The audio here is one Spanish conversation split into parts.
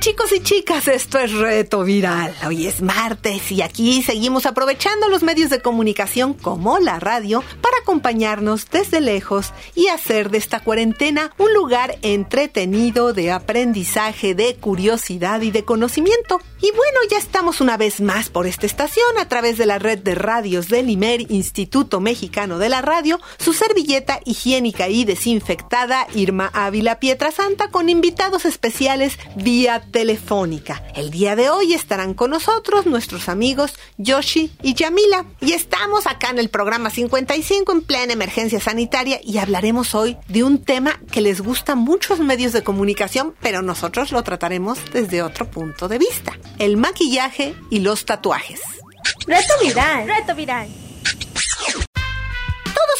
Chicos y chicas, esto es Reto Viral. Hoy es martes y aquí seguimos aprovechando los medios de comunicación como la radio para acompañarnos desde lejos y hacer de esta cuarentena un lugar entretenido de aprendizaje, de curiosidad y de conocimiento. Y bueno, ya estamos una vez más por esta estación a través de la red de radios del IMER, Instituto Mexicano de la Radio, su servilleta higiénica y desinfectada Irma Ávila Pietrasanta con invitados especiales vía telefónica. El día de hoy estarán con nosotros nuestros amigos Yoshi y Yamila. Y estamos acá en el programa 55 en plena emergencia sanitaria y hablaremos hoy de un tema que les gusta a muchos medios de comunicación, pero nosotros lo trataremos desde otro punto de vista. El maquillaje y los tatuajes. Reto viral. Reto viral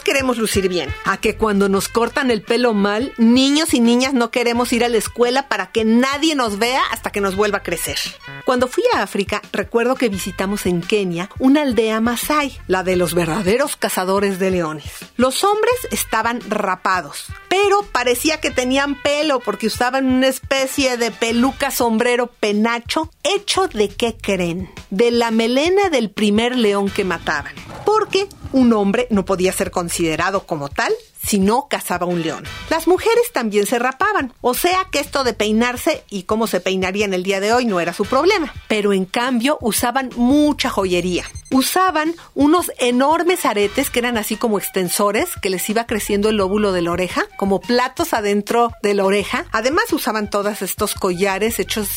queremos lucir bien, a que cuando nos cortan el pelo mal, niños y niñas no queremos ir a la escuela para que nadie nos vea hasta que nos vuelva a crecer. Cuando fui a África, recuerdo que visitamos en Kenia una aldea masai, la de los verdaderos cazadores de leones. Los hombres estaban rapados, pero parecía que tenían pelo porque usaban una especie de peluca sombrero penacho hecho de qué creen? De la melena del primer león que mataban. Porque un hombre no podía ser considerado como tal si no cazaba un león. Las mujeres también se rapaban, o sea que esto de peinarse y cómo se peinaría en el día de hoy no era su problema, pero en cambio usaban mucha joyería. Usaban unos enormes aretes que eran así como extensores, que les iba creciendo el lóbulo de la oreja, como platos adentro de la oreja. Además usaban todos estos collares hechos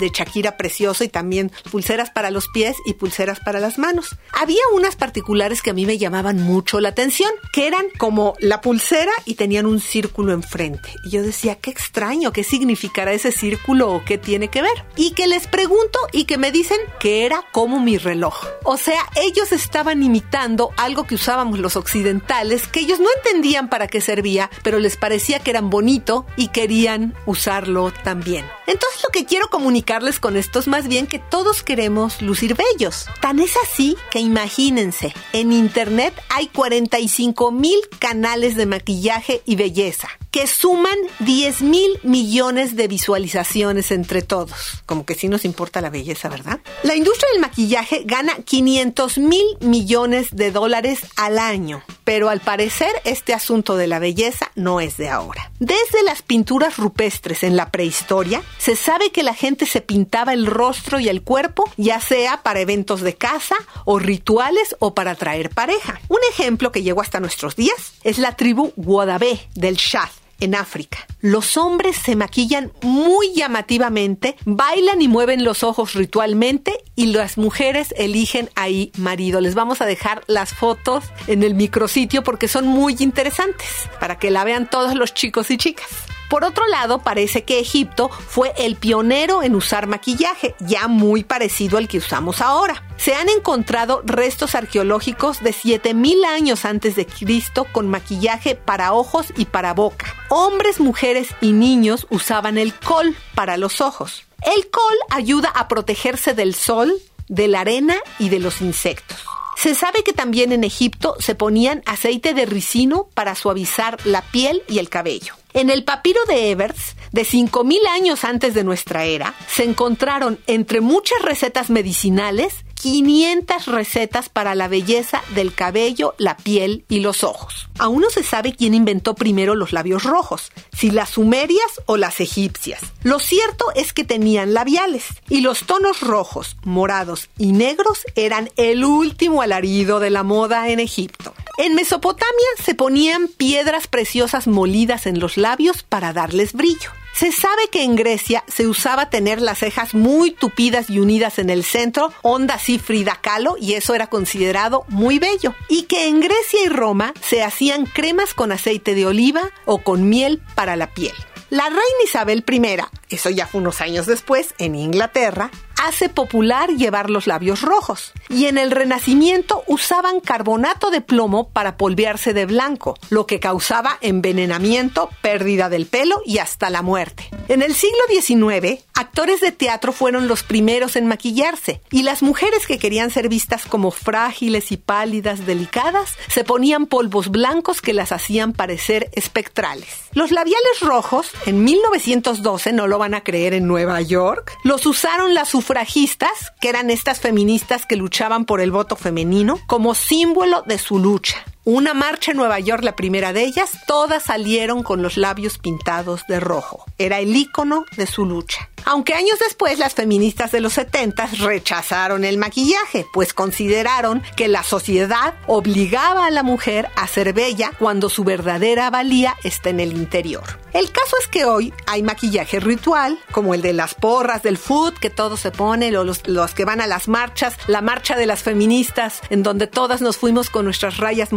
de Shakira precioso y también pulseras para los pies y pulseras para las manos. Había unas particulares que a mí me llamaban mucho la atención, que eran como la pulsera y tenían un círculo enfrente. Y yo decía, qué extraño, qué significará ese círculo o qué tiene que ver. Y que les pregunto y que me dicen que era como mi reloj. O sea, ellos estaban imitando algo que usábamos los occidentales, que ellos no entendían para qué servía, pero les parecía que eran bonito y querían usarlo también. Entonces lo que quiero comunicarles con esto es más bien que todos queremos lucir bellos. Tan es así que imagínense, en internet hay 45 mil canales de maquillaje y belleza, que suman 10 mil millones de visualizaciones entre todos. Como que sí nos importa la belleza, ¿verdad? La industria del maquillaje gana 500 mil millones de dólares al año, pero al parecer este asunto de la belleza no es de ahora. Desde las pinturas rupestres en la prehistoria, se sabe que la gente se pintaba el rostro y el cuerpo, ya sea para eventos de casa o rituales o para atraer pareja. Un ejemplo que llegó hasta nuestros días es la tribu Guadabé del Shad en África. Los hombres se maquillan muy llamativamente, bailan y mueven los ojos ritualmente y las mujeres eligen ahí marido. Les vamos a dejar las fotos en el micrositio porque son muy interesantes para que la vean todos los chicos y chicas. Por otro lado, parece que Egipto fue el pionero en usar maquillaje, ya muy parecido al que usamos ahora. Se han encontrado restos arqueológicos de 7000 años antes de Cristo con maquillaje para ojos y para boca. Hombres, mujeres y niños usaban el col para los ojos. El col ayuda a protegerse del sol, de la arena y de los insectos. Se sabe que también en Egipto se ponían aceite de ricino para suavizar la piel y el cabello. En el papiro de Evers, de 5.000 años antes de nuestra era, se encontraron entre muchas recetas medicinales 500 recetas para la belleza del cabello, la piel y los ojos. Aún no se sabe quién inventó primero los labios rojos, si las sumerias o las egipcias. Lo cierto es que tenían labiales y los tonos rojos, morados y negros eran el último alarido de la moda en Egipto. En Mesopotamia se ponían piedras preciosas molidas en los labios para darles brillo. Se sabe que en Grecia se usaba tener las cejas muy tupidas y unidas en el centro, onda así Frida Kahlo, y eso era considerado muy bello. Y que en Grecia y Roma se hacían cremas con aceite de oliva o con miel para la piel. La reina Isabel I, eso ya fue unos años después, en Inglaterra, hace popular llevar los labios rojos. Y en el Renacimiento usaban carbonato de plomo para polvearse de blanco, lo que causaba envenenamiento, pérdida del pelo y hasta la muerte. En el siglo XIX, actores de teatro fueron los primeros en maquillarse y las mujeres que querían ser vistas como frágiles y pálidas, delicadas, se ponían polvos blancos que las hacían parecer espectrales. Los labiales rojos, en 1912, no lo van a creer en Nueva York, los usaron las sufragistas, que eran estas feministas que luchaban por el voto femenino, como símbolo de su lucha. Una marcha en Nueva York, la primera de ellas, todas salieron con los labios pintados de rojo. Era el icono de su lucha. Aunque años después las feministas de los 70 rechazaron el maquillaje, pues consideraron que la sociedad obligaba a la mujer a ser bella cuando su verdadera valía está en el interior. El caso es que hoy hay maquillaje ritual, como el de las porras del food que todos se ponen, o los, los que van a las marchas, la marcha de las feministas, en donde todas nos fuimos con nuestras rayas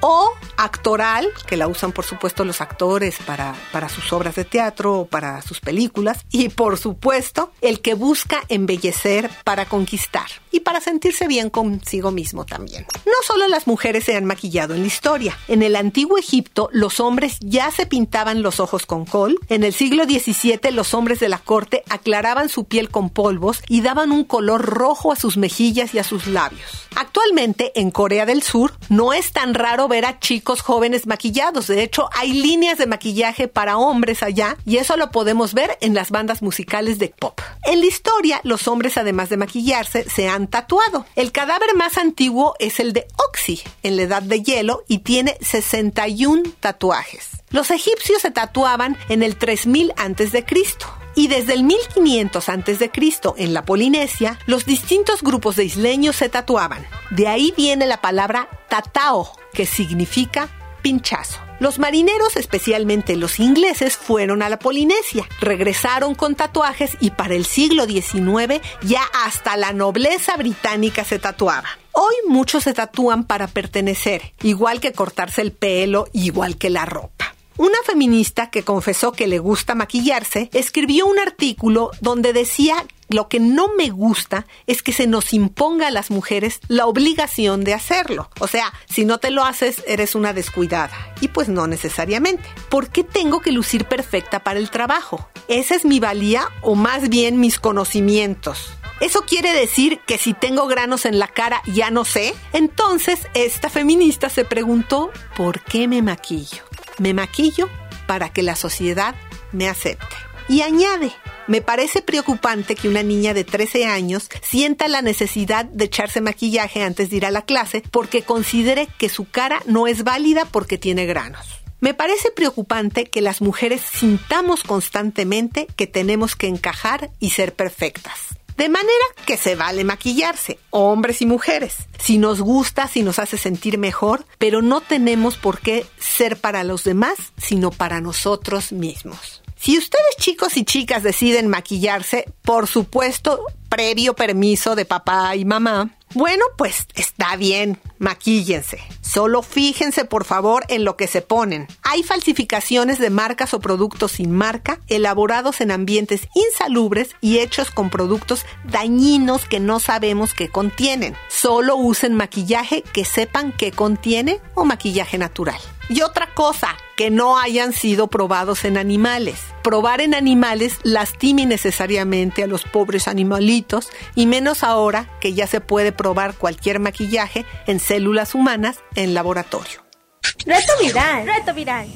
o actoral, que la usan por supuesto los actores para, para sus obras de teatro o para sus películas, y por supuesto el que busca embellecer para conquistar y para sentirse bien consigo mismo también. No solo las mujeres se han maquillado en la historia, en el antiguo Egipto los hombres ya se pintaban los ojos con col, en el siglo XVII los hombres de la corte aclaraban su piel con polvos y daban un color rojo a sus mejillas y a sus labios. Actualmente en Corea del Sur no es tan raro ver a chicos jóvenes maquillados, de hecho hay líneas de maquillaje para hombres allá y eso lo podemos ver en las bandas musicales de pop. En la historia los hombres además de maquillarse se han tatuado. El cadáver más antiguo es el de Oxy en la edad de hielo y tiene 61 tatuajes. Los egipcios se tatuaban en el 3000 a.C. Y desde el 1500 a.C. en la Polinesia, los distintos grupos de isleños se tatuaban. De ahí viene la palabra tatao, que significa pinchazo. Los marineros, especialmente los ingleses, fueron a la Polinesia, regresaron con tatuajes y para el siglo XIX ya hasta la nobleza británica se tatuaba. Hoy muchos se tatúan para pertenecer, igual que cortarse el pelo, igual que la ropa. Una feminista que confesó que le gusta maquillarse escribió un artículo donde decía lo que no me gusta es que se nos imponga a las mujeres la obligación de hacerlo. O sea, si no te lo haces, eres una descuidada. Y pues no necesariamente. ¿Por qué tengo que lucir perfecta para el trabajo? ¿Esa es mi valía o más bien mis conocimientos? ¿Eso quiere decir que si tengo granos en la cara ya no sé? Entonces, esta feminista se preguntó, ¿por qué me maquillo? Me maquillo para que la sociedad me acepte. Y añade, me parece preocupante que una niña de 13 años sienta la necesidad de echarse maquillaje antes de ir a la clase porque considere que su cara no es válida porque tiene granos. Me parece preocupante que las mujeres sintamos constantemente que tenemos que encajar y ser perfectas. De manera que se vale maquillarse, hombres y mujeres, si nos gusta, si nos hace sentir mejor, pero no tenemos por qué ser para los demás, sino para nosotros mismos. Si ustedes chicos y chicas deciden maquillarse, por supuesto, previo permiso de papá y mamá, bueno, pues está bien, maquíllense. Solo fíjense por favor en lo que se ponen. Hay falsificaciones de marcas o productos sin marca, elaborados en ambientes insalubres y hechos con productos dañinos que no sabemos qué contienen. Solo usen maquillaje que sepan qué contiene o maquillaje natural. Y otra cosa, que no hayan sido probados en animales. Probar en animales lastima innecesariamente a los pobres animalitos y menos ahora que ya se puede probar cualquier maquillaje en células humanas en laboratorio. Reto viral, reto viral.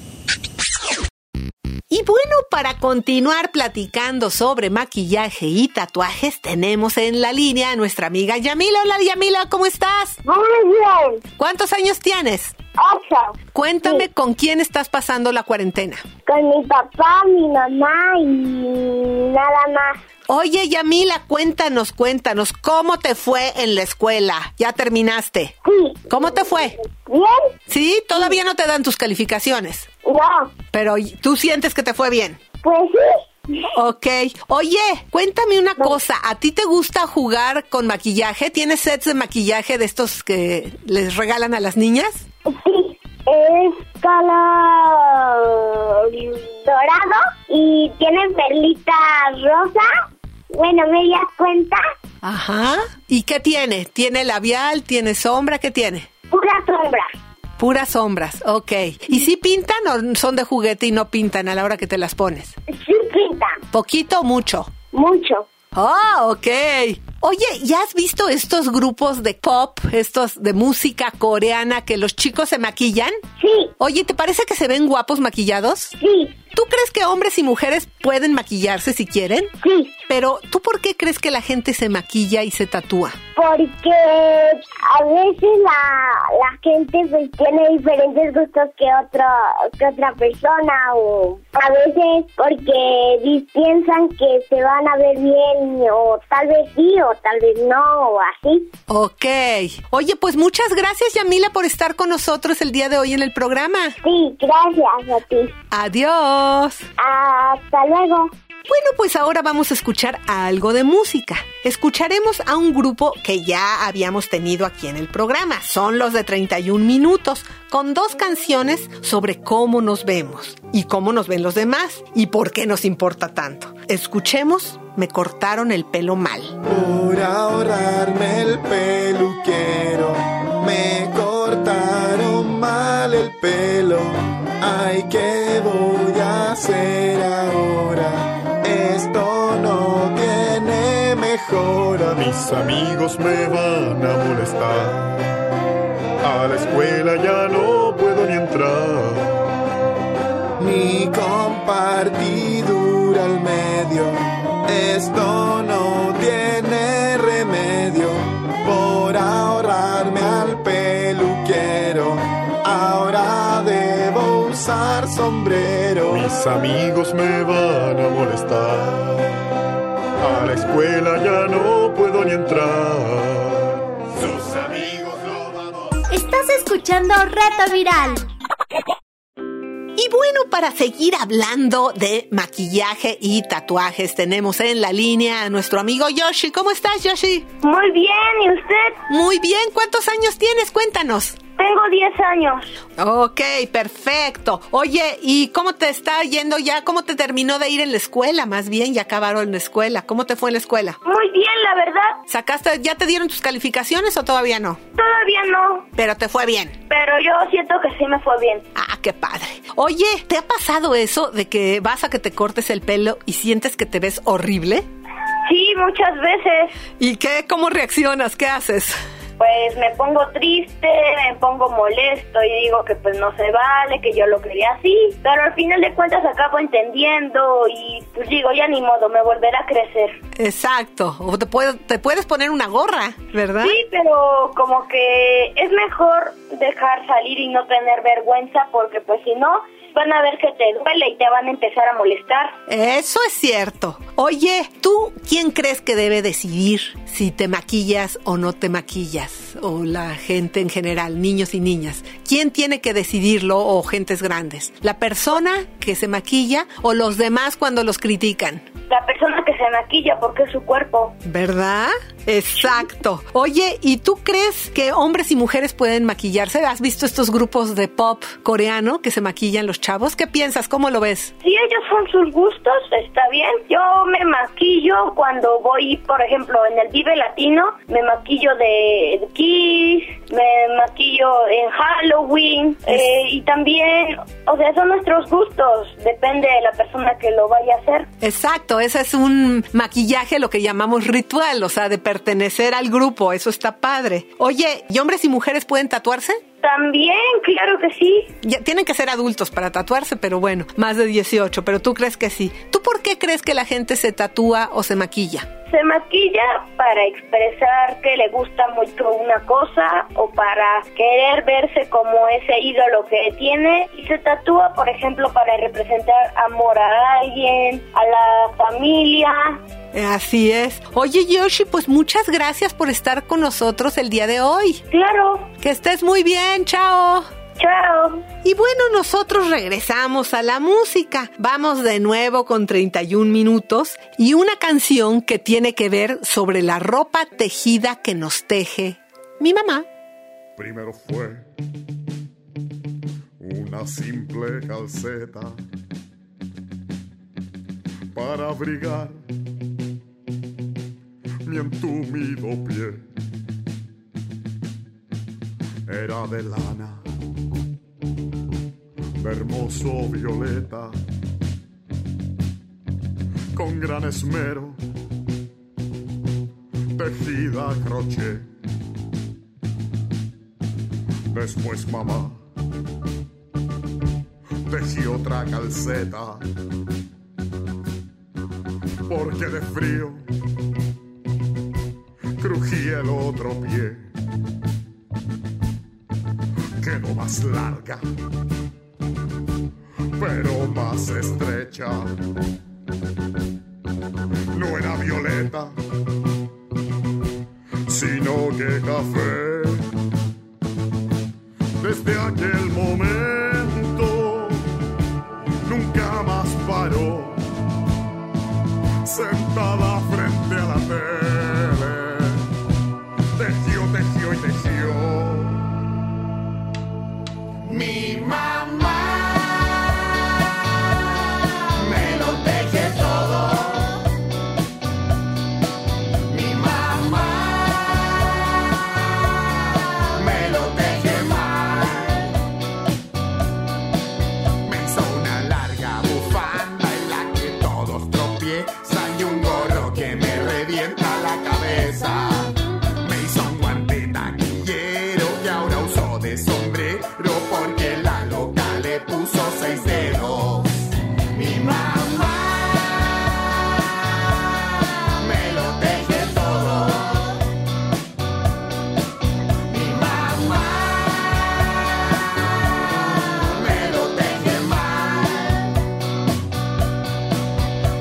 Y bueno, para continuar platicando sobre maquillaje y tatuajes, tenemos en la línea a nuestra amiga Yamila. Hola Yamila, ¿cómo estás? Muy bien. ¿Cuántos años tienes? Ocho. Cuéntame con quién estás pasando la cuarentena. Con mi papá, mi mamá y nada más. Oye, Yamila, cuéntanos, cuéntanos, ¿cómo te fue en la escuela? ¿Ya terminaste? Sí. ¿Cómo te fue? ¿Bien? ¿Sí? Todavía no te dan tus calificaciones, No. pero tú sientes que te fue bien. Pues sí. Ok. Oye, cuéntame una cosa. ¿A ti te gusta jugar con maquillaje? ¿Tienes sets de maquillaje de estos que les regalan a las niñas? Sí. Es color dorado y tiene perlita rosa Bueno, media cuenta, Ajá. ¿Y qué tiene? ¿Tiene labial? ¿Tiene sombra? ¿Qué tiene? pura sombra. Puras sombras, ok. ¿Y si pintan o son de juguete y no pintan a la hora que te las pones? Sí pinta, ¿Poquito o mucho? mucho. Ah, ok. Oye, ¿ya has visto estos grupos de pop, estos de música coreana que los chicos se maquillan? Sí, Oye, ¿te parece que se ven guapos maquillados? sí, ¿Tú crees que hombres y mujeres pueden maquillarse si quieren? sí. Pero, ¿tú por qué crees que la gente se maquilla y se tatúa? Porque a veces la, la gente pues tiene diferentes gustos que otro que otra persona o a veces porque piensan que se van a ver bien o tal vez sí o tal vez no o así. Ok. Oye, pues muchas gracias, Yamila, por estar con nosotros el día de hoy en el programa. Sí, gracias a ti. Adiós. Hasta luego. Bueno, pues ahora vamos a escuchar algo de música. Escucharemos a un grupo que ya habíamos tenido aquí en el programa. Son los de 31 minutos, con dos canciones sobre cómo nos vemos y cómo nos ven los demás y por qué nos importa tanto. Escuchemos, me cortaron el pelo mal. Por ahorrarme el peluquero, me cortaron mal el pelo. Ay, ¿qué voy a hacer ahora? Mis amigos me van a molestar. A la escuela ya no puedo ni entrar. Ni compartidura al medio. Esto no tiene remedio. Por ahorrarme al peluquero. Ahora debo usar sombrero. Mis amigos me van a molestar. A la escuela ya no puedo ni entrar. Sus amigos lo vamos. Estás escuchando Reto Viral. Y bueno, para seguir hablando de maquillaje y tatuajes, tenemos en la línea a nuestro amigo Yoshi. ¿Cómo estás, Yoshi? Muy bien, ¿y usted? Muy bien, ¿cuántos años tienes? Cuéntanos. Tengo 10 años. Ok, perfecto. Oye, ¿y cómo te está yendo ya? ¿Cómo te terminó de ir en la escuela? Más bien, ya acabaron la escuela. ¿Cómo te fue en la escuela? Muy bien, la verdad. ¿Sacaste, ya te dieron tus calificaciones o todavía no? Todavía no, Pero te fue bien. pero yo siento que sí me fue bien. Ah, qué padre. Oye, ¿te ha pasado eso de que vas a que te cortes el pelo y sientes que te ves horrible? Sí, muchas veces. ¿Y qué? ¿Cómo reaccionas? ¿Qué haces? Pues me pongo triste, me pongo molesto y digo que pues no se vale, que yo lo quería así. Pero al final de cuentas acabo entendiendo y pues digo, ya ni modo, me volverá a crecer. Exacto. O te, puedo- te puedes poner una gorra, ¿verdad? Sí, pero como que es mejor dejar salir y no tener vergüenza porque pues si no van a ver que te duele y te van a empezar a molestar. Eso es cierto. Oye, ¿tú quién crees que debe decidir si te maquillas o no te maquillas? breath. O la gente en general, niños y niñas. ¿Quién tiene que decidirlo o gentes grandes? ¿La persona que se maquilla o los demás cuando los critican? La persona que se maquilla porque es su cuerpo. ¿Verdad? Exacto. Oye, ¿y tú crees que hombres y mujeres pueden maquillarse? ¿Has visto estos grupos de pop coreano que se maquillan los chavos? ¿Qué piensas? ¿Cómo lo ves? Si ellos son sus gustos, está bien. Yo me maquillo cuando voy, por ejemplo, en el Vive Latino, me maquillo de Me maquillo en Halloween, eh, y también, o sea, son nuestros gustos, depende de la persona que lo vaya a hacer. Exacto, ese es un maquillaje, lo que llamamos ritual, o sea, de pertenecer al grupo, eso está padre. Oye, ¿y hombres y mujeres pueden tatuarse? También, claro que sí. Ya, tienen que ser adultos para tatuarse, pero bueno, más de 18, pero tú crees que sí. ¿Tú por qué crees que la gente se tatúa o se maquilla? Se maquilla para expresar que le gusta mucho una cosa o para querer verse como ese ídolo que tiene y se tatúa, por ejemplo, para representar amor a alguien, a la familia. Eh, Así es. Oye, Yoshi, pues muchas gracias por estar con nosotros el día de hoy. Claro, Que estés muy bien, chao. chao. Y bueno, nosotros regresamos a la música. Vamos de nuevo con 31 minutos y una canción que tiene que ver sobre la ropa tejida que nos teje mi mamá. Primero fue una simple calceta para abrigar mi entumido pie era de lana, de hermoso violeta, con gran esmero, tejida a crochet. Después mamá tejí otra calceta, porque de frío crujía el otro pie. Larga, pero más estrecha. No era violeta, sino que café. Desde aquel momento sombrero porque la loca le puso seis dedos. Mi mamá me lo teje todo. Mi mamá me lo teje mal.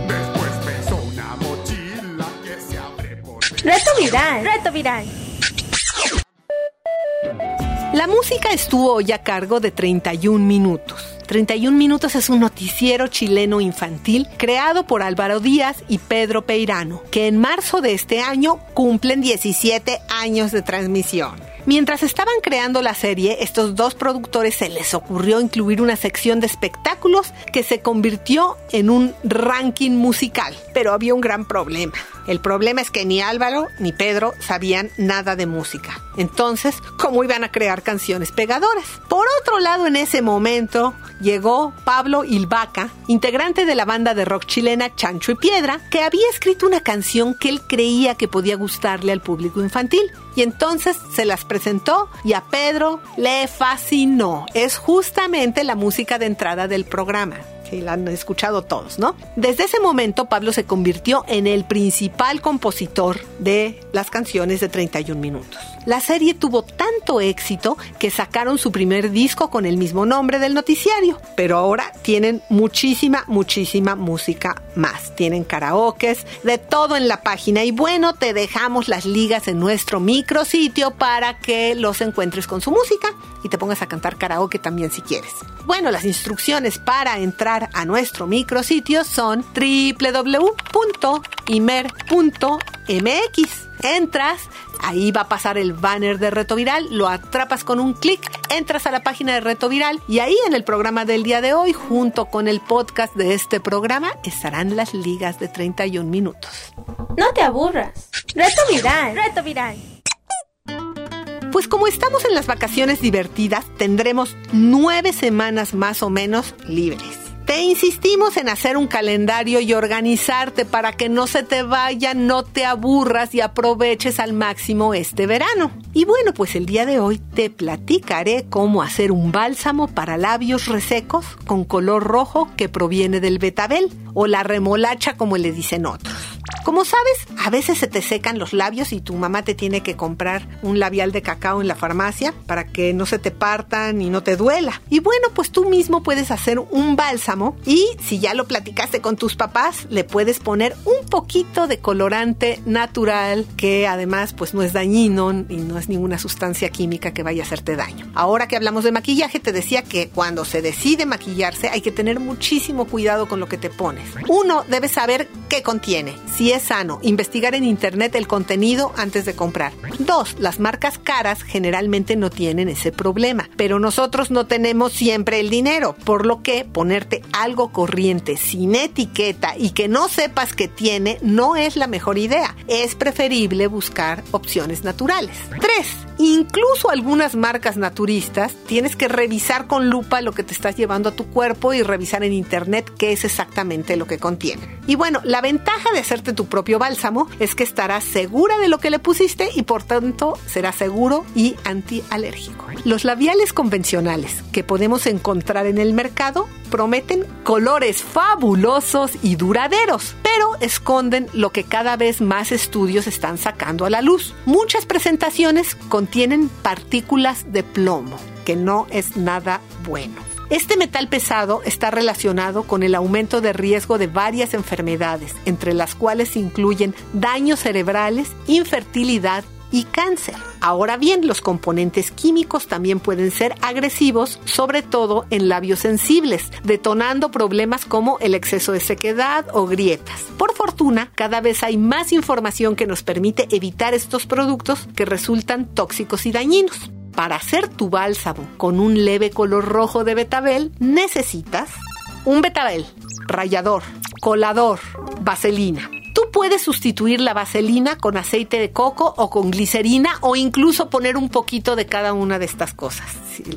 Después hizo una mochila que se abre por Reto viral. Reto viral. La música estuvo hoy a cargo de 31 minutos. 31 minutos es un noticiero chileno infantil creado por Álvaro Díaz y Pedro Peirano, que en marzo de este año cumplen 17 años de transmisión. Mientras estaban creando la serie, estos dos productores se les ocurrió incluir una sección de espectáculos que se convirtió en un ranking musical. Pero había un gran problema. El problema es que ni Álvaro ni Pedro sabían nada de música. Entonces, ¿cómo iban a crear canciones pegadoras? Por otro lado, en ese momento llegó Pablo Ilvaca, integrante de la banda de rock chilena Chancho y Piedra, que había escrito una canción que él creía que podía gustarle al público infantil. Y entonces se las presentó y a Pedro le fascinó. Es justamente la música de entrada del programa que la han escuchado todos, ¿no? Desde ese momento Pablo se convirtió en el principal compositor de las canciones de 31 minutos. La serie tuvo tanto éxito que sacaron su primer disco con el mismo nombre del noticiario, pero ahora tienen muchísima, muchísima música más. Tienen karaokes, de todo en la página y bueno, te dejamos las ligas en nuestro micrositio para que los encuentres con su música y te pongas a cantar karaoke también si quieres. Bueno, las instrucciones para entrar a nuestro micrositio son www.imer.mx. Entras, ahí va a pasar el banner de Reto Viral, lo atrapas con un clic, entras a la página de Reto Viral y ahí en el programa del día de hoy, junto con el podcast de este programa, estarán las ligas de 31 minutos. No te aburras. Reto viral. Reto viral. Pues como estamos en las vacaciones divertidas, tendremos nueve semanas más o menos libres. Te insistimos en hacer un calendario y organizarte para que no se te vaya, no te aburras y aproveches al máximo este verano. Y bueno, pues el día de hoy te platicaré cómo hacer un bálsamo para labios resecos con color rojo que proviene del betabel o la remolacha como le dicen otros. Como sabes, a veces se te secan los labios y tu mamá te tiene que comprar un labial de cacao en la farmacia para que no se te partan y no te duela. Y bueno, pues tú mismo puedes hacer un bálsamo y si ya lo platicaste con tus papás, le puedes poner un poquito de colorante natural que además pues no es dañino y no es ninguna sustancia química que vaya a hacerte daño. Ahora que hablamos de maquillaje, te decía que cuando se decide maquillarse hay que tener muchísimo cuidado con lo que te pones. Uno debe saber qué contiene. Si es sano investigar en internet el contenido antes de comprar. Dos, las marcas caras generalmente no tienen ese problema, pero nosotros no tenemos siempre el dinero, por lo que ponerte algo corriente sin etiqueta y que no sepas que tiene no es la mejor idea. Es preferible buscar opciones naturales. Tres, incluso algunas marcas naturistas tienes que revisar con lupa lo que te estás llevando a tu cuerpo y revisar en internet qué es exactamente lo que contiene. Y bueno, la ventaja de hacerte tu propio bálsamo es que estarás segura de lo que le pusiste y por tanto será seguro y antialérgico. Los labiales convencionales que podemos encontrar en el mercado prometen colores fabulosos y duraderos, pero esconden lo que cada vez más estudios están sacando a la luz. Muchas presentaciones contienen partículas de plomo, que no es nada bueno. Este metal pesado está relacionado con el aumento de riesgo de varias enfermedades, entre las cuales incluyen daños cerebrales, infertilidad y cáncer. Ahora bien, los componentes químicos también pueden ser agresivos, sobre todo en labios sensibles, detonando problemas como el exceso de sequedad o grietas. Por fortuna, cada vez hay más información que nos permite evitar estos productos que resultan tóxicos y dañinos. Para hacer tu bálsamo con un leve color rojo de betabel, necesitas un betabel, rallador, colador, vaselina. Tú puedes sustituir la vaselina con aceite de coco o con glicerina o incluso poner un poquito de cada una de estas cosas,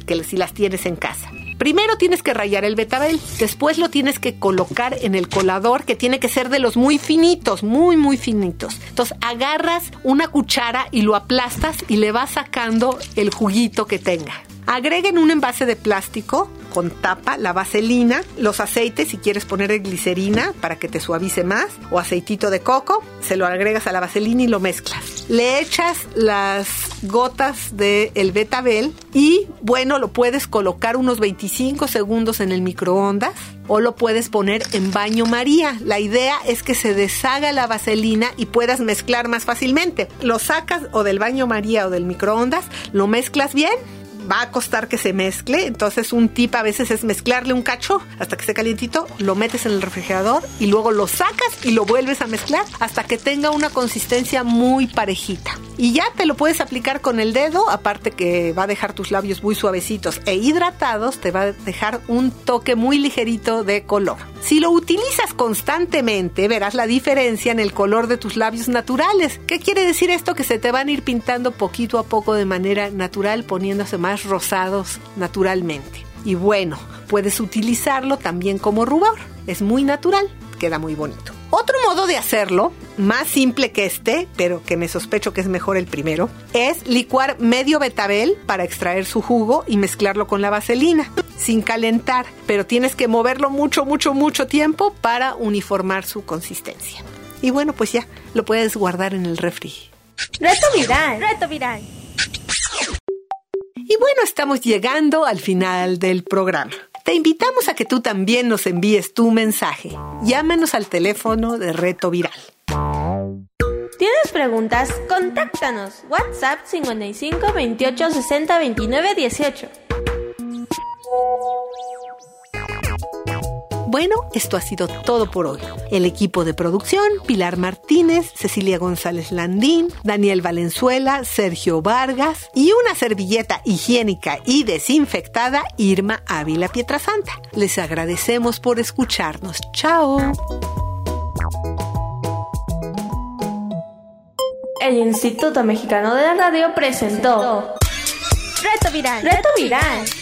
que, si las tienes en casa. Primero tienes que rayar el betabel, después lo tienes que colocar en el colador que tiene que ser de los muy finitos, muy muy finitos. Entonces agarras una cuchara y lo aplastas y le vas sacando el juguito que tenga. Agreguen un envase de plástico con tapa, la vaselina, los aceites, si quieres poner glicerina para que te suavice más, o aceitito de coco, se lo agregas a la vaselina y lo mezclas. Le echas las gotas del el betabel y bueno, lo puedes colocar unos 25 segundos en el microondas o lo puedes poner en baño María. La idea es que se deshaga la vaselina y puedas mezclar más fácilmente. Lo sacas o del baño María o del microondas, lo mezclas bien va a costar que se mezcle. Entonces un tip a veces es mezclarle un cacho hasta que esté calientito, lo metes en el refrigerador y luego lo sacas y lo vuelves a mezclar hasta que tenga una consistencia muy parejita. Y ya te lo puedes aplicar con el dedo, aparte que va a dejar tus labios muy suavecitos e hidratados, te va a dejar un toque muy ligerito de color. Si lo utilizas constantemente, verás la diferencia en el color de tus labios naturales. ¿Qué quiere decir esto? Que se te van a ir pintando poquito a poco de manera natural, poniéndose más rosados naturalmente. Y bueno, puedes utilizarlo también como rubor. Es muy natural, queda muy bonito. Otro modo de hacerlo, más simple que este, pero que me sospecho que es mejor el primero, es licuar medio betabel para extraer su jugo y mezclarlo con la vaselina, sin calentar, pero tienes que moverlo mucho, mucho, mucho tiempo para uniformar su consistencia. Y bueno, pues ya, lo puedes guardar en el refri. Reto viral, reto viral. Y bueno, estamos llegando al final del programa. Te invitamos a que tú también nos envíes tu mensaje. Llámanos al teléfono de Reto Viral. ¿Tienes preguntas? Contáctanos. WhatsApp 55 28 60 29 18. Bueno, esto ha sido todo por hoy. El equipo de producción, Pilar Martínez, Cecilia González Landín, Daniel Valenzuela, Sergio Vargas y una servilleta higiénica y desinfectada, Irma Ávila Pietrasanta. Les agradecemos por escucharnos. Chao. El Instituto Mexicano de la Radio presentó Reto Viral. Reto Viral.